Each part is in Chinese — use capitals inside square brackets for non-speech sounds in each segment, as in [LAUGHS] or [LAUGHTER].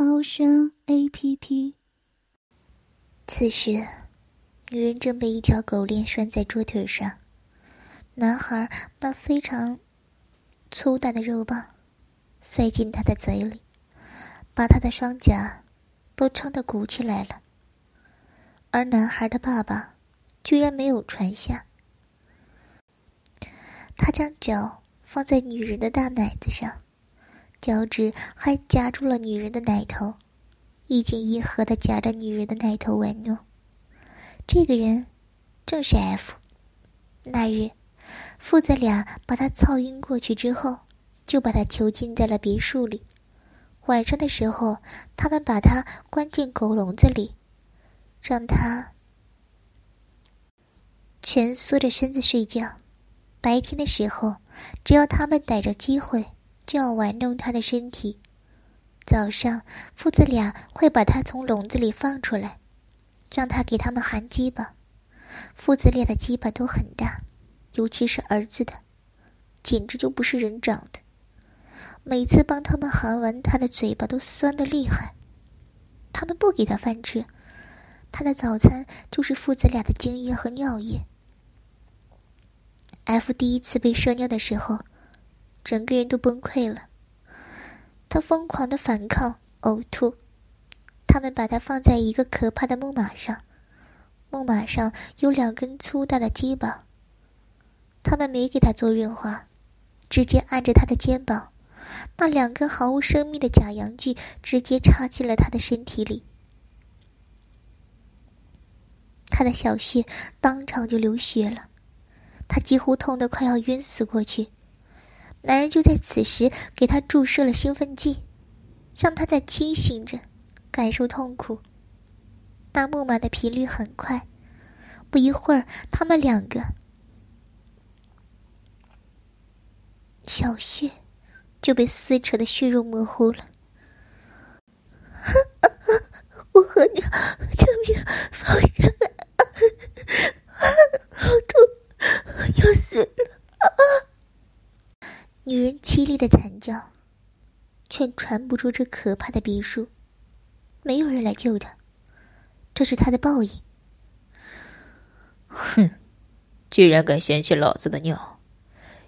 猫声 A P P。此时，女人正被一条狗链拴在桌腿上，男孩那非常粗大的肉棒塞进他的嘴里，把他的双颊都撑得鼓起来了。而男孩的爸爸居然没有传下，他将脚。放在女人的大奶子上，脚趾还夹住了女人的奶头，一紧一合的夹着女人的奶头玩弄。这个人正是 F。那日，父子俩把他操晕过去之后，就把他囚禁在了别墅里。晚上的时候，他们把他关进狗笼子里，让他蜷缩着身子睡觉。白天的时候。只要他们逮着机会，就要玩弄他的身体。早上，父子俩会把他从笼子里放出来，让他给他们含鸡巴。父子俩的鸡巴都很大，尤其是儿子的，简直就不是人长的。每次帮他们含完，他的嘴巴都酸得厉害。他们不给他饭吃，他的早餐就是父子俩的精液和尿液。F 第一次被射尿的时候，整个人都崩溃了。他疯狂的反抗、呕吐。他们把他放在一个可怕的木马上，木马上有两根粗大的鸡巴。他们没给他做润滑，直接按着他的肩膀，那两根毫无生命的假阳具直接插进了他的身体里。他的小穴当场就流血了。他几乎痛得快要晕死过去，男人就在此时给他注射了兴奋剂，让他在清醒着感受痛苦。那木马的频率很快，不一会儿，他们两个小穴就被撕扯的血肉模糊了。[LAUGHS] 我和你，救命！放下来！[LAUGHS] 好痛！要死了！啊！女人凄厉的惨叫，却传不出这可怕的别墅。没有人来救她，这是她的报应。哼，居然敢嫌弃老子的尿，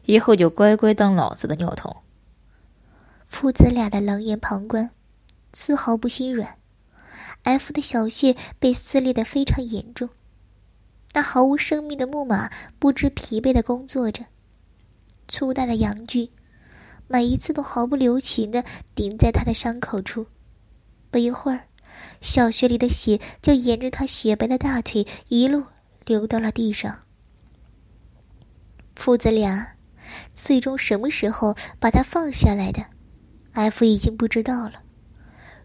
以后就乖乖当老子的尿桶。父子俩的冷眼旁观，丝毫不心软。F 的小穴被撕裂的非常严重。那毫无生命的木马不知疲惫的工作着，粗大的阳具每一次都毫不留情的顶在他的伤口处。不一会儿，小穴里的血就沿着他雪白的大腿一路流到了地上。父子俩最终什么时候把他放下来的，F 已经不知道了，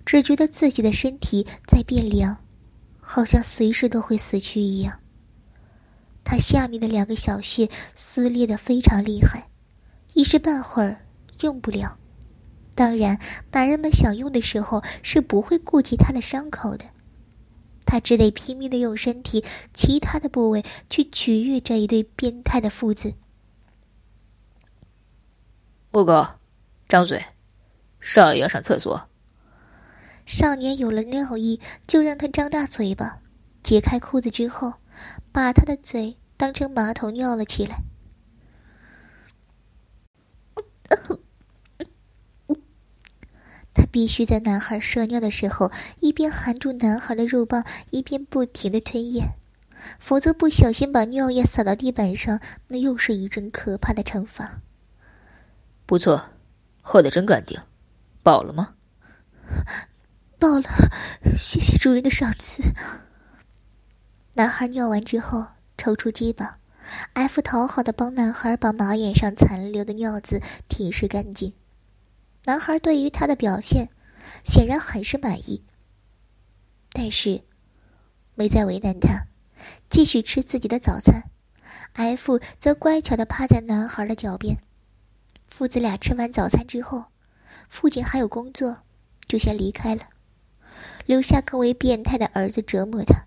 只觉得自己的身体在变凉，好像随时都会死去一样。他下面的两个小穴撕裂的非常厉害，一时半会儿用不了。当然，男人们想用的时候是不会顾及他的伤口的，他只得拼命的用身体其他的部位去取悦这一对变态的父子。木哥，张嘴，少爷要上厕所。少年有了尿意，就让他张大嘴巴，解开裤子之后。把他的嘴当成马桶尿了起来。他必须在男孩射尿的时候，一边含住男孩的肉棒，一边不停的吞咽，否则不小心把尿液洒到地板上，那又是一阵可怕的惩罚。不错，喝的真干净，饱了吗？饱了，谢谢主人的赏赐。男孩尿完之后，抽出鸡巴，F 讨好的帮男孩把马眼上残留的尿渍舔舐干净。男孩对于他的表现，显然很是满意，但是没再为难他，继续吃自己的早餐。F 则乖巧的趴在男孩的脚边。父子俩吃完早餐之后，父亲还有工作，就先离开了，留下更为变态的儿子折磨他。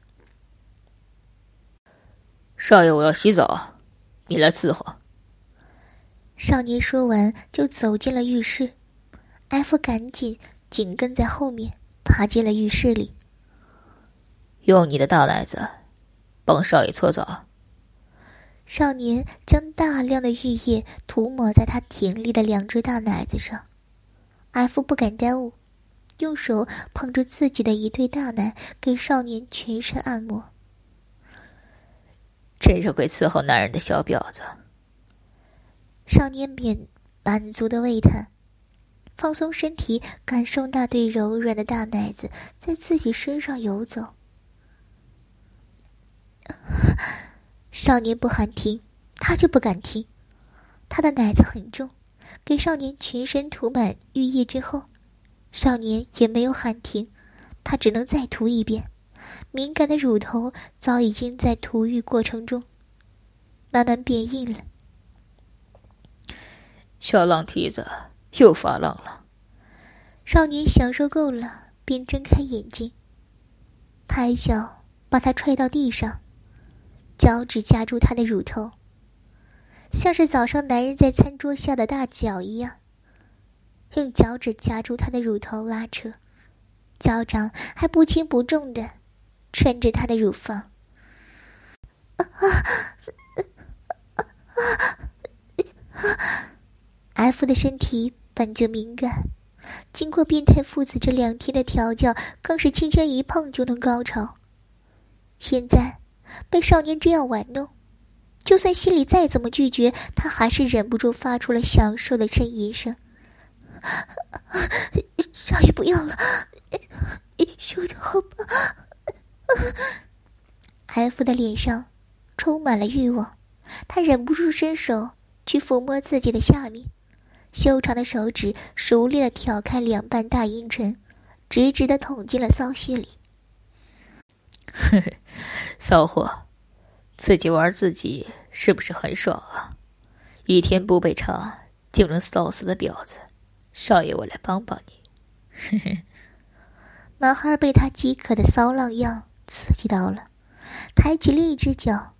少爷，我要洗澡，你来伺候。少年说完，就走进了浴室。F 赶紧紧跟在后面，爬进了浴室里。用你的大奶子，帮少爷搓澡。少年将大量的浴液涂抹在他挺立的两只大奶子上。F 不敢耽误，用手捧着自己的一对大奶，给少年全身按摩。真是会伺候男人的小婊子。少年免满足的喟叹，放松身体，感受那对柔软的大奶子在自己身上游走。少年不喊停，他就不敢停。他的奶子很重，给少年全身涂满浴液之后，少年也没有喊停，他只能再涂一遍。敏感的乳头早已经在涂浴过程中慢慢变硬了。小浪蹄子又发浪了。少年享受够了，便睁开眼睛，抬脚把他踹到地上，脚趾夹住他的乳头，像是早上男人在餐桌下的大脚一样，用脚趾夹住他的乳头拉扯，脚掌还不轻不重的。穿着他的乳房啊啊啊，F 的身体本就敏感，经过变态父子这两天的调教，更是轻轻一碰就能高潮。现在被少年这样玩弄，就算心里再怎么拒绝，他还是忍不住发出了享受的呻吟声：“ [LAUGHS] 少爷不要了，[LAUGHS] 受的好吧。” F 的脸上充满了欲望，他忍不住伸手去抚摸自己的下面，修长的手指熟练的挑开两半大阴唇，直直的捅进了骚穴里。嘿嘿，骚货，自己玩自己是不是很爽啊？一天不被查就能骚死的婊子，少爷我来帮帮你。嘿嘿，男孩被他饥渴的骚浪样。刺激到了，抬起另一只脚，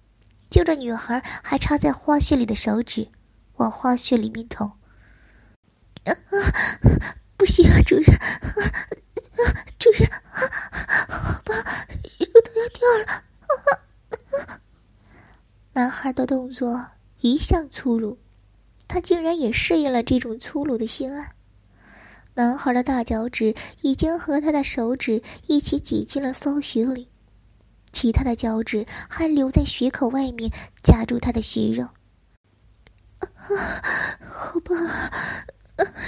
就着女孩还插在花穴里的手指，往花穴里面捅。啊，不行啊，主人，主人，好吧，乳头要掉了。男孩的动作一向粗鲁，他竟然也适应了这种粗鲁的性爱。男孩的大脚趾已经和他的手指一起挤进了骚穴里。其他的脚趾还留在血口外面，夹住他的血肉。啊好棒啊，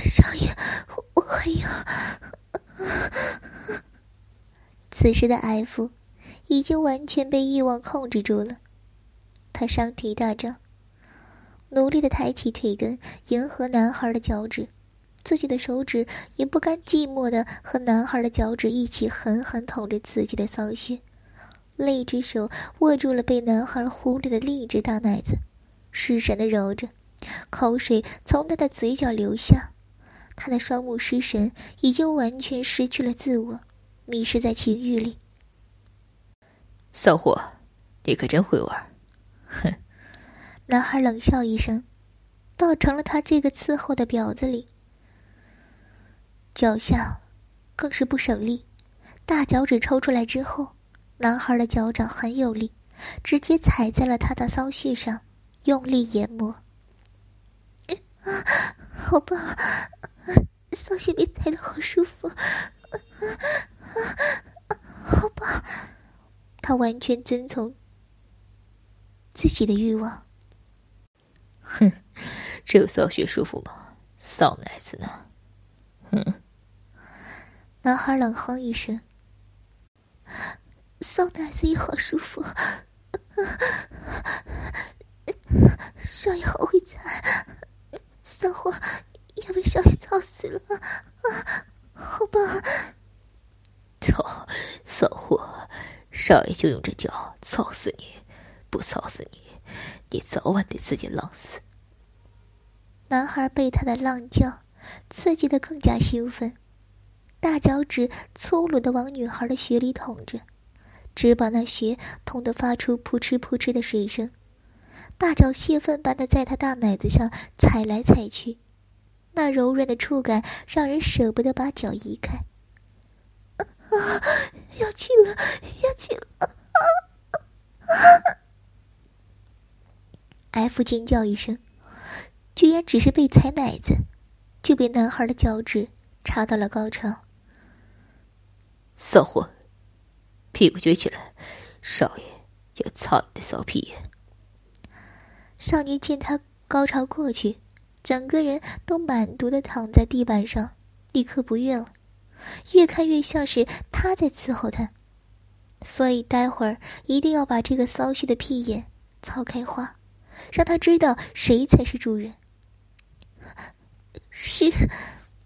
少爷，我还要。此时的 F 已经完全被欲望控制住了，他双腿大张，努力的抬起腿根，迎合男孩的脚趾，自己的手指也不甘寂寞的和男孩的脚趾一起狠狠捅着自己的骚穴。另一只手握住了被男孩忽略的另一只大奶子，失神的揉着，口水从他的嘴角流下，他的双目失神，已经完全失去了自我，迷失在情欲里。骚货，你可真会玩！哼！[LAUGHS] 男孩冷笑一声，倒成了他这个伺候的婊子里，脚下更是不省力，大脚趾抽出来之后。男孩的脚掌很有力，直接踩在了他的骚穴上，用力研磨。啊，[LAUGHS] 好棒！骚穴被踩的好舒服，好棒！他完全遵从自己的欲望。哼，[LAUGHS] 只有骚穴舒服吗？骚奶子呢？哼！男孩冷哼一声。骚奶子也好舒服，少爷好会踩，骚货要被少爷操死了，好棒！操，骚货，少爷就用这脚操死你！不操死你，你早晚得自己浪死。男孩被他的浪叫刺激的更加兴奋，大脚趾粗鲁的往女孩的血里捅着，只把那血捅得发出扑哧扑哧的水声。大脚泄愤般的在他大奶子上踩来踩去，那柔软的触感让人舍不得把脚移开。啊！要去了，要去了！F 尖叫一声，居然只是被踩奶子，就被男孩的脚趾插到了高潮。骚货，屁股撅起来，少爷要操你的骚屁眼！少年见他高潮过去，整个人都满足的躺在地板上，立刻不悦了，越看越像是他在伺候他，所以待会儿一定要把这个骚气的屁眼操开花。让他知道谁才是主人。是，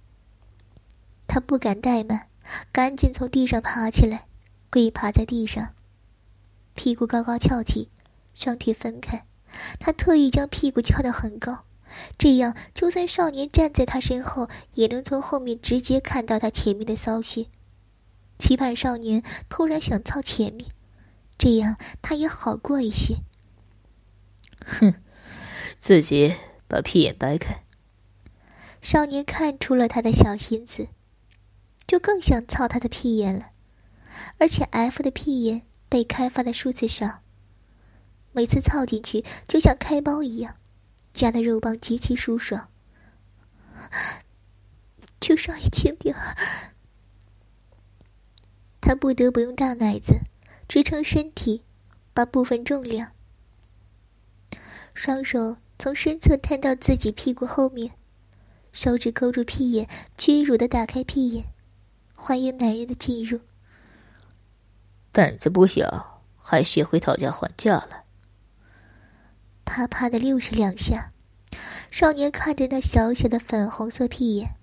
[LAUGHS] 他不敢怠慢，赶紧从地上爬起来，跪趴在地上，屁股高高翘起，双腿分开。他特意将屁股翘得很高，这样就算少年站在他身后，也能从后面直接看到他前面的骚穴。期盼少年突然想操前面，这样他也好过一些。哼，自己把屁眼掰开。少年看出了他的小心思，就更想操他的屁眼了。而且 F 的屁眼被开发的数次少，每次操进去就像开包一样，夹的肉棒极其舒爽。求少爷轻点儿，他不得不用大奶子支撑身体，把部分重量。双手从身侧探到自己屁股后面，手指勾住屁眼，屈辱的打开屁眼，欢迎男人的进入。胆子不小，还学会讨价还价了。啪啪的六十两下，少年看着那小小的粉红色屁眼，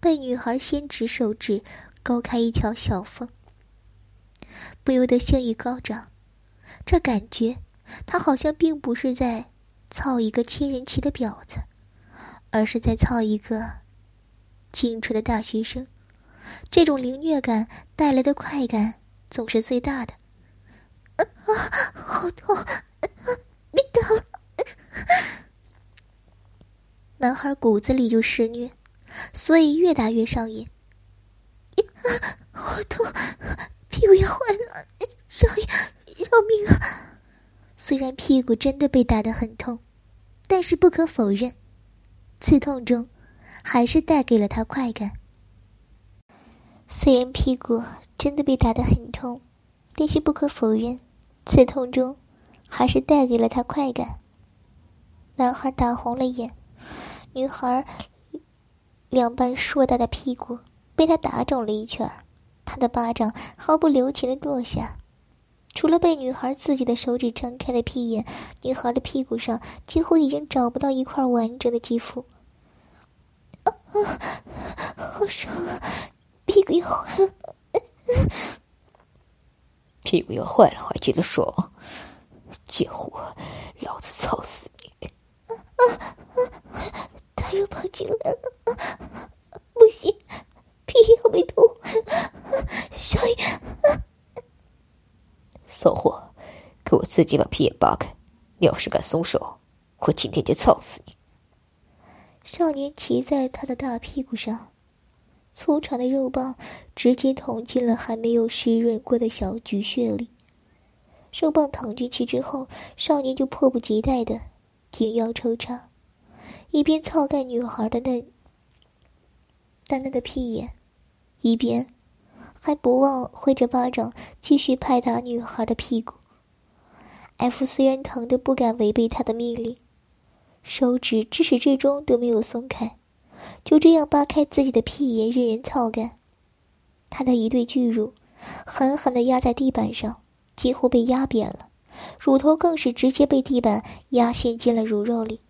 被女孩先指手指勾开一条小缝，不由得性欲高涨。这感觉，他好像并不是在。操一个亲人骑的婊子，而是在操一个清纯的大学生。这种凌虐感带来的快感总是最大的。啊，好痛！别打了！男孩骨子里就施虐，所以越打越上瘾。啊好痛！屁股要坏了！少爷，饶命啊！虽然屁股真的被打得很痛，但是不可否认，刺痛中还是带给了他快感。虽然屁股真的被打得很痛，但是不可否认，刺痛中还是带给了他快感。男孩打红了眼，女孩两半硕大的屁股被他打肿了一圈，他的巴掌毫不留情的落下。除了被女孩自己的手指撑开的屁眼，女孩的屁股上几乎已经找不到一块完整的肌肤。啊啊，好爽啊！屁股要坏了，屁股要坏了还觉得爽？贱货，老子操死你！啊啊啊！大肉跑进来了，不行，屁要被偷坏了，少爷。骚货，给我自己把屁眼扒开！你要是敢松手，我今天就操死你！少年骑在他的大屁股上，粗长的肉棒直接捅进了还没有湿润过的小菊穴里。肉棒捅进去之后，少年就迫不及待的紧腰抽插，一边操干女孩的嫩淡嫩的屁眼，一边。还不忘挥着巴掌继续拍打女孩的屁股。F 虽然疼得不敢违背他的命令，手指至始至终都没有松开，就这样扒开自己的屁眼任人操干。他的一对巨乳狠狠地压在地板上，几乎被压扁了，乳头更是直接被地板压陷进了乳肉里。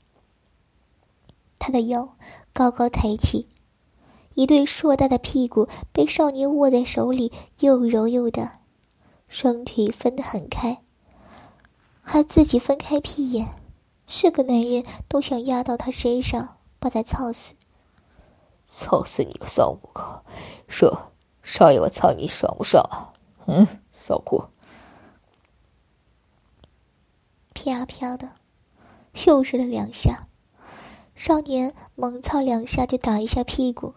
他的腰高高抬起。一对硕大的屁股被少年握在手里，又柔又大，双腿分得很开，还自己分开屁眼，是个男人都想压到他身上把他操死。操死你个骚母狗！说，少爷我操你爽不爽？嗯，骚货。啪啪的，又是了两下，少年猛操两下就打一下屁股。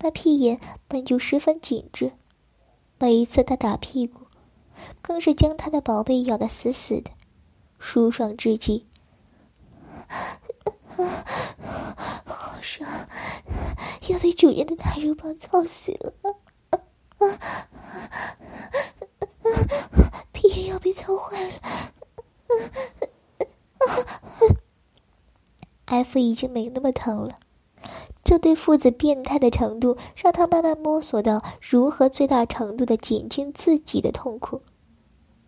那屁眼本就十分紧致，每一次他打屁股，更是将他的宝贝咬得死死的，舒爽至极。啊好爽，要被主人的大肉棒操死了！啊啊屁眼要被操坏了！[LAUGHS] F [LAUGHS] 已经没那么疼了。这对父子变态的程度，让他慢慢摸索到如何最大程度的减轻自己的痛苦。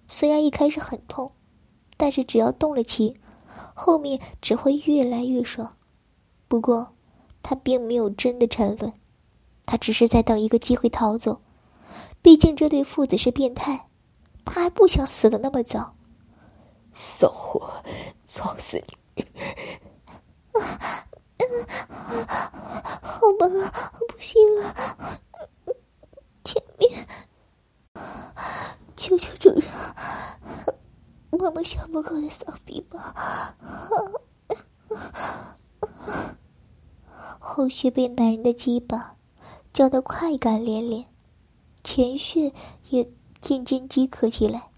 虽然一开始很痛，但是只要动了情，后面只会越来越爽。不过，他并没有真的沉沦，他只是在等一个机会逃走。毕竟这对父子是变态，他还不想死的那么早。[LAUGHS] 骚货，操死你！[LAUGHS] 好吧，不行了，前面，求求主人，摸摸小母狗的骚逼吧。后续被男人的鸡巴叫得快感连连，前血也渐渐饥渴起来，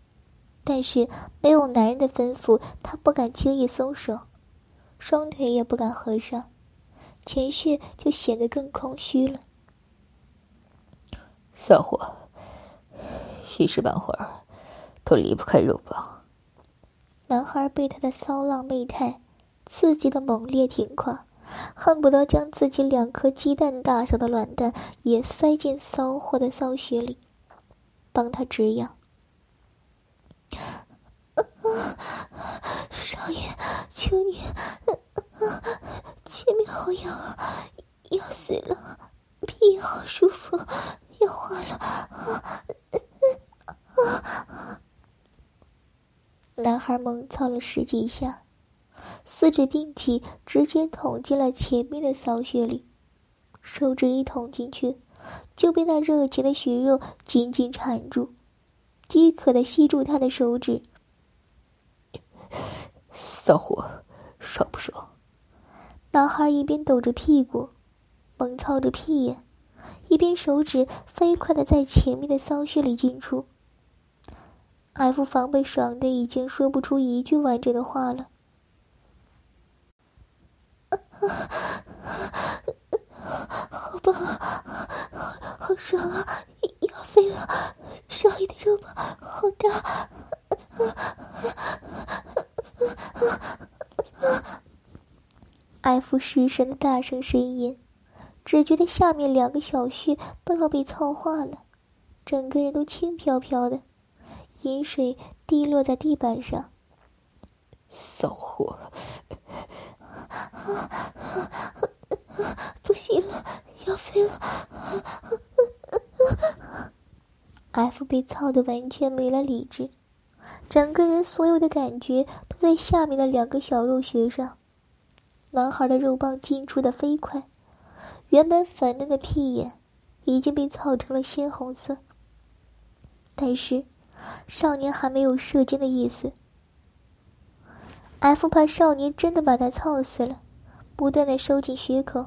但是没有男人的吩咐，他不敢轻易松手，双腿也不敢合上。前血就显得更空虚了。骚货，一时半会儿都离不开肉棒。男孩被他的骚浪媚态刺激的猛烈挺胯，恨不得将自己两颗鸡蛋大小的卵蛋也塞进骚货的骚穴里，帮他止痒。[LAUGHS] 少爷，求你。前面好痒啊，要死了！屁眼好舒服，要化了！[LAUGHS] 男孩猛操了十几下，四指并起，直接捅进了前面的骚穴里。手指一捅进去，就被那热情的血肉紧紧缠住，饥渴的吸住他的手指。骚货，爽不爽？男孩一边抖着屁股，猛操着屁眼，一边手指飞快的在前面的骚穴里进出。F 防被爽的已经说不出一句完整的话了。好棒，好好爽啊！要飞了，少爷的肉棒好大。F 失神的大声呻吟，只觉得下面两个小穴都要被操化了，整个人都轻飘飘的，饮水滴落在地板上。骚货，不行了，要飞了！F 被操的完全没了理智，整个人所有的感觉都在下面的两个小肉穴上。男孩的肉棒进出的飞快，原本粉嫩的屁眼已经被操成了鲜红色。但是，少年还没有射精的意思。F 怕少年真的把他操死了，不断的收紧血口，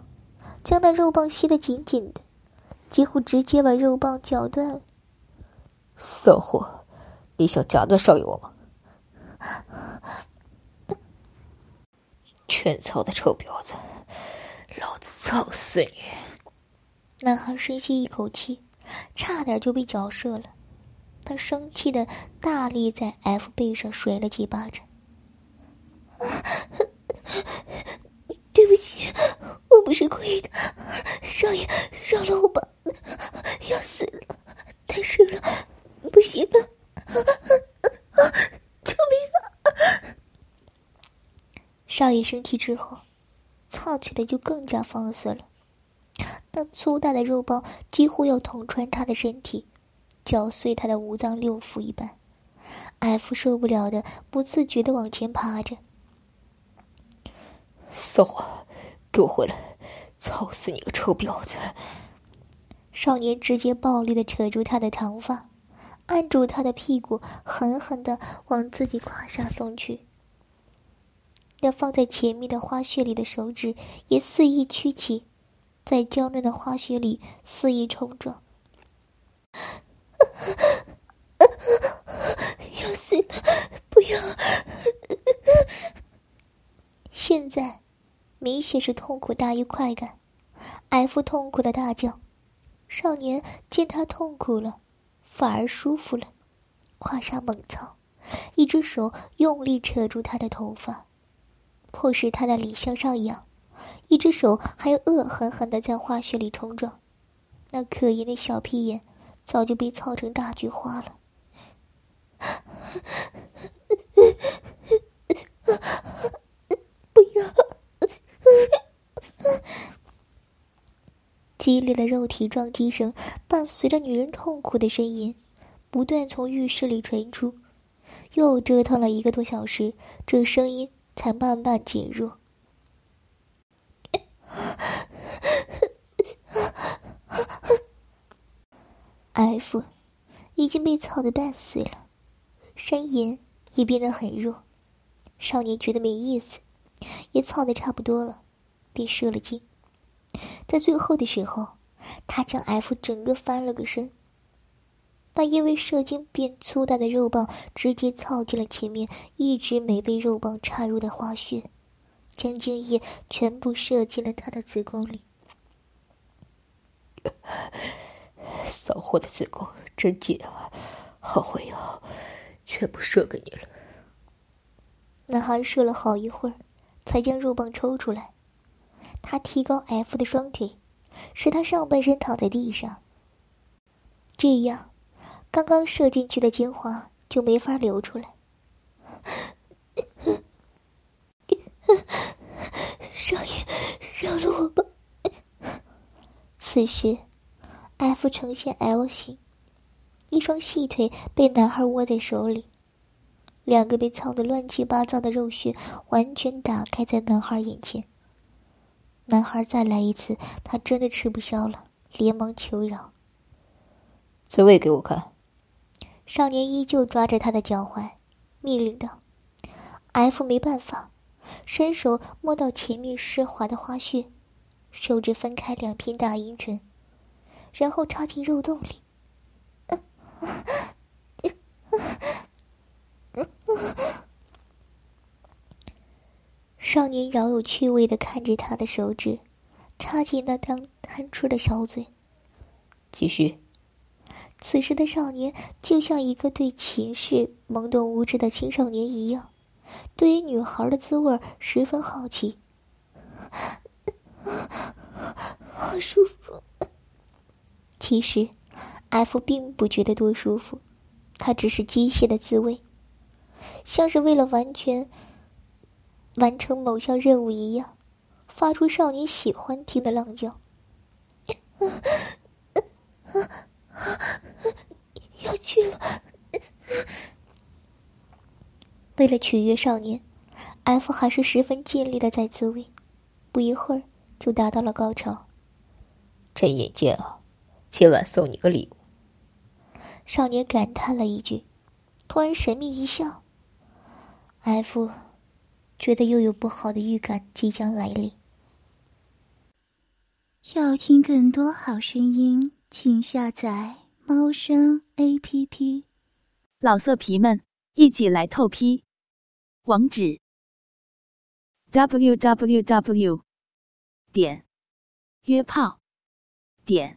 将那肉棒吸得紧紧的，几乎直接把肉棒绞断了。骚货，你想夹断少爷我吗？全操的臭婊子，老子操死你！男孩深吸一口气，差点就被绞射了。他生气的大力在 F 背上甩了几巴掌。对不起，我不是故意的，少爷饶了我吧！要死了，太深了，不行了！救命啊！少爷生气之后，操起来就更加放肆了。那粗大的肉包几乎要捅穿他的身体，绞碎他的五脏六腑一般。F 受不了的，不自觉的往前爬着。骚货，给我回来！操死你个臭婊子！少年直接暴力的扯住他的长发，按住他的屁股，狠狠的往自己胯下送去。那放在前面的花穴里的手指也肆意屈起，在娇嫩的花穴里肆意冲撞。要死了！不要！现在明显是痛苦大于快感，F 痛苦的大叫。少年见他痛苦了，反而舒服了，胯下猛操，一只手用力扯住他的头发，迫使他的脸向上仰；一只手还恶狠狠的在花穴里冲撞，那可怜的小屁眼早就被操成大菊花了。[LAUGHS] 不要！激烈的肉体撞击声伴随着女人痛苦的呻吟，不断从浴室里传出。又折腾了一个多小时，这声音才慢慢减弱。F 已经被操得半死了，呻吟也变得很弱。少年觉得没意思，也操得差不多了，便射了精。在最后的时候，他将 F 整个翻了个身，把因为射精变粗大的肉棒直接操进了前面一直没被肉棒插入的花穴，将精液全部射进了他的子宫里。骚货的子宫真紧啊，好会啊，全部射给你了。男孩射了好一会儿，才将肉棒抽出来。他提高 F 的双腿，使他上半身躺在地上。这样，刚刚射进去的精华就没法流出来。少爷，饶了我吧！此时，F 呈现 L 型，一双细腿被男孩握在手里，两个被操得乱七八糟的肉穴完全打开在男孩眼前。男孩再来一次，他真的吃不消了，连忙求饶：“自慰给我看。”少年依旧抓着他的脚踝，命令道：“F 没办法，伸手摸到前面湿滑的花穴，手指分开两片大阴唇，然后插进肉洞里。”少年饶有趣味的看着他的手指，插进那张贪吃的小嘴。继续。此时的少年就像一个对情事懵懂无知的青少年一样，对于女孩的滋味十分好奇。好舒服。其实，F 并不觉得多舒服，他只是机械的自慰，像是为了完全。完成某项任务一样，发出少年喜欢听的浪叫。[LAUGHS] 要去了。为了取悦少年，F 还是十分尽力的在自慰，不一会儿就达到了高潮。真眼尖啊！今晚送你个礼物。少年感叹了一句，突然神秘一笑。F。觉得又有不好的预感即将来临。要听更多好声音，请下载猫声 A P P。老色皮们，一起来透批！网址：w w w 点约炮点